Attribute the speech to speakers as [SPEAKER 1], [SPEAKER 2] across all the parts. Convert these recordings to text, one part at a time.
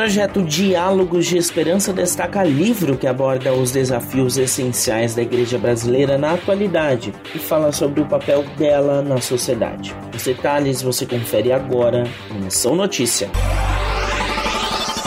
[SPEAKER 1] projeto Diálogos de Esperança destaca livro que aborda os desafios essenciais da igreja brasileira na atualidade e fala sobre o papel dela na sociedade. Os detalhes você confere agora no Missão Notícia.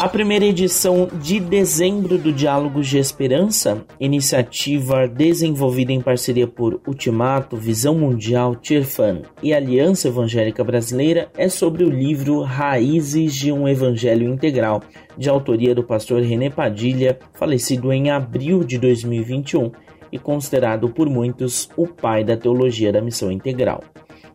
[SPEAKER 1] A primeira edição de dezembro do Diálogos de Esperança, iniciativa desenvolvida em parceria por Ultimato, Visão Mundial, Tirfan e Aliança Evangélica Brasileira, é sobre o livro Raízes de um Evangelho Integral, de autoria do pastor René Padilha, falecido em abril de 2021 e considerado por muitos o pai da teologia da missão integral.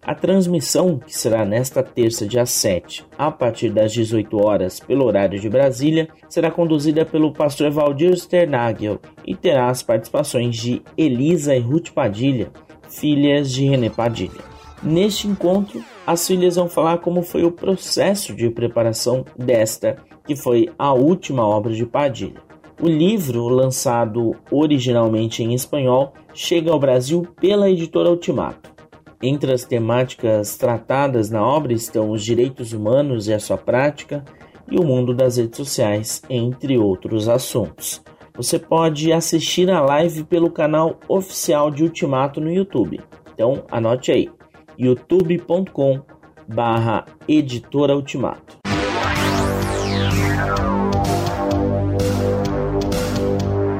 [SPEAKER 1] A transmissão, que será nesta terça, dia 7, a partir das 18 horas, pelo horário de Brasília, será conduzida pelo pastor Valdir Sternagel e terá as participações de Elisa e Ruth Padilha, filhas de René Padilha. Neste encontro, as filhas vão falar como foi o processo de preparação desta, que foi a última obra de Padilha. O livro, lançado originalmente em espanhol, chega ao Brasil pela editora Ultimato. Entre as temáticas tratadas na obra estão os direitos humanos e a sua prática e o mundo das redes sociais, entre outros assuntos. Você pode assistir a live pelo canal oficial de Ultimato no YouTube. Então anote aí, youtube.com barra editora Ultimato.